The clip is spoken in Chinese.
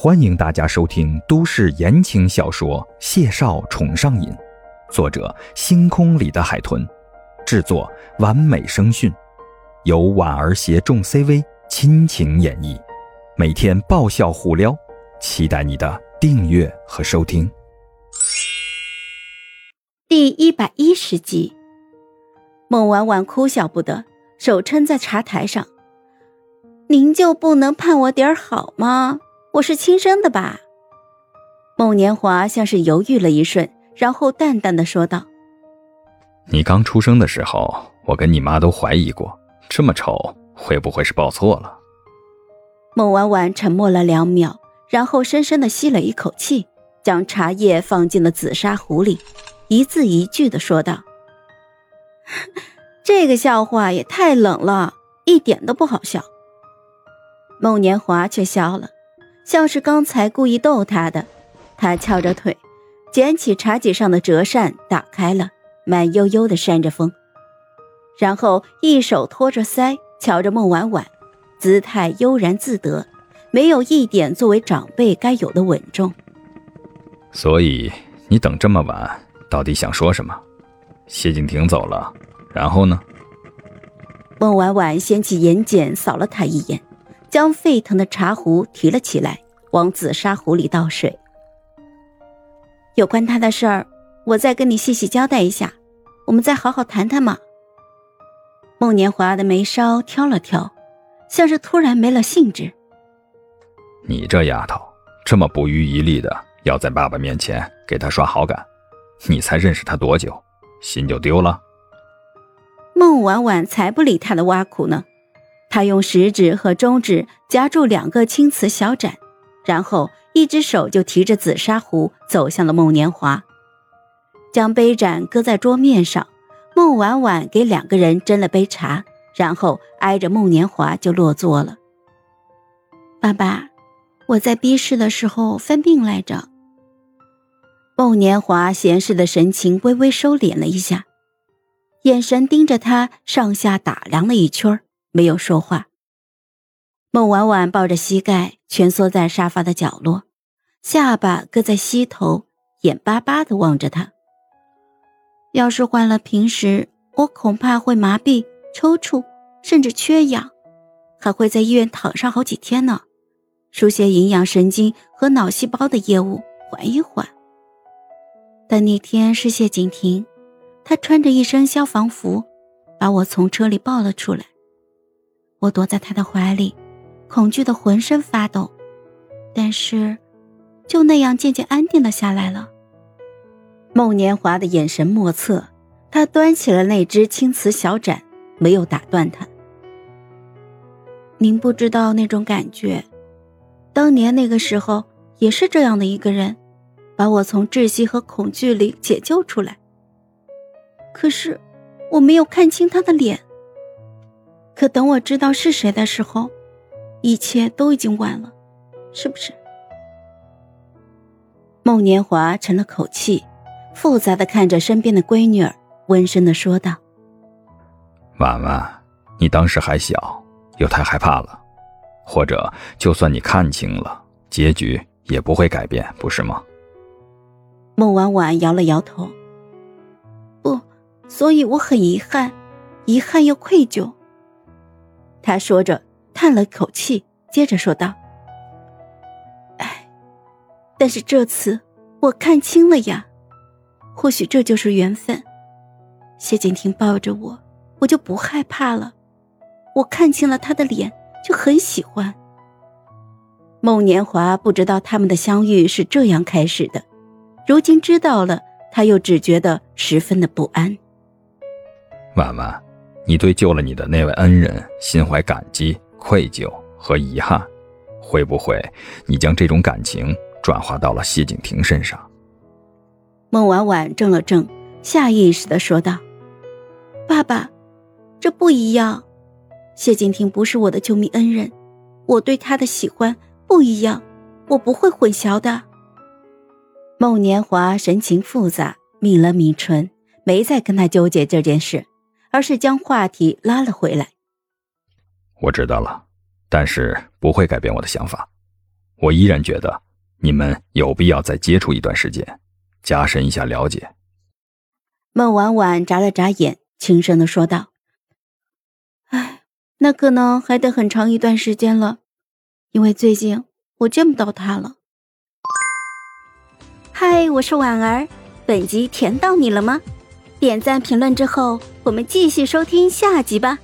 欢迎大家收听都市言情小说《谢少宠上瘾》，作者：星空里的海豚，制作：完美声讯，由婉儿携众 CV 亲情演绎，每天爆笑互撩，期待你的订阅和收听。第一百一十集，孟婉婉哭笑不得，手撑在茶台上：“您就不能盼我点好吗？”我是亲生的吧？孟年华像是犹豫了一瞬，然后淡淡的说道：“你刚出生的时候，我跟你妈都怀疑过，这么丑，会不会是抱错了？”孟婉婉沉默了两秒，然后深深的吸了一口气，将茶叶放进了紫砂壶里，一字一句的说道：“ 这个笑话也太冷了，一点都不好笑。”孟年华却笑了。像是刚才故意逗他的，他翘着腿，捡起茶几上的折扇，打开了，慢悠悠的扇着风，然后一手托着腮，瞧着孟婉婉，姿态悠然自得，没有一点作为长辈该有的稳重。所以你等这么晚，到底想说什么？谢景亭走了，然后呢？孟婉婉掀起眼睑，扫了他一眼。将沸腾的茶壶提了起来，往紫砂壶里倒水。有关他的事儿，我再跟你细细交代一下，我们再好好谈谈嘛。孟年华的眉梢挑了挑，像是突然没了兴致。你这丫头，这么不遗余力的要在爸爸面前给他刷好感，你才认识他多久，心就丢了？孟婉婉才不理他的挖苦呢。她用食指和中指夹住两个青瓷小盏，然后一只手就提着紫砂壶走向了孟年华，将杯盏搁在桌面上。孟婉婉给两个人斟了杯茶，然后挨着孟年华就落座了。爸爸，我在逼视的时候犯病来着。孟年华闲适的神情微微收敛了一下，眼神盯着他上下打量了一圈。没有说话。孟婉婉抱着膝盖蜷缩在沙发的角落，下巴搁在膝头，眼巴巴的望着他。要是换了平时，我恐怕会麻痹、抽搐，甚至缺氧，还会在医院躺上好几天呢。输些营养神经和脑细胞的业务，缓一缓。但那天是谢景亭，他穿着一身消防服，把我从车里抱了出来。我躲在他的怀里，恐惧的浑身发抖，但是，就那样渐渐安定了下来了。孟年华的眼神莫测，他端起了那只青瓷小盏，没有打断他。您不知道那种感觉，当年那个时候也是这样的一个人，把我从窒息和恐惧里解救出来。可是，我没有看清他的脸。可等我知道是谁的时候，一切都已经晚了，是不是？孟年华沉了口气，复杂的看着身边的闺女儿，温声的说道：“婉婉，你当时还小，又太害怕了，或者就算你看清了，结局也不会改变，不是吗？”孟婉婉摇了摇头：“不，所以我很遗憾，遗憾又愧疚。”他说着，叹了口气，接着说道：“哎，但是这次我看清了呀，或许这就是缘分。谢景亭抱着我，我就不害怕了。我看清了他的脸，就很喜欢。”孟年华不知道他们的相遇是这样开始的，如今知道了，他又只觉得十分的不安。婉婉。你对救了你的那位恩人心怀感激、愧疚和遗憾，会不会你将这种感情转化到了谢景亭身上？孟婉婉怔了怔，下意识的说道：“爸爸，这不一样。谢景亭不是我的救命恩人，我对他的喜欢不一样，我不会混淆的。”孟年华神情复杂，抿了抿唇，没再跟他纠结这件事。而是将话题拉了回来。我知道了，但是不会改变我的想法。我依然觉得你们有必要再接触一段时间，加深一下了解。孟婉婉眨了眨眼，轻声的说道：“哎，那可能还得很长一段时间了，因为最近我见不到他了。”嗨，我是婉儿，本集甜到你了吗？点赞评论之后，我们继续收听下集吧。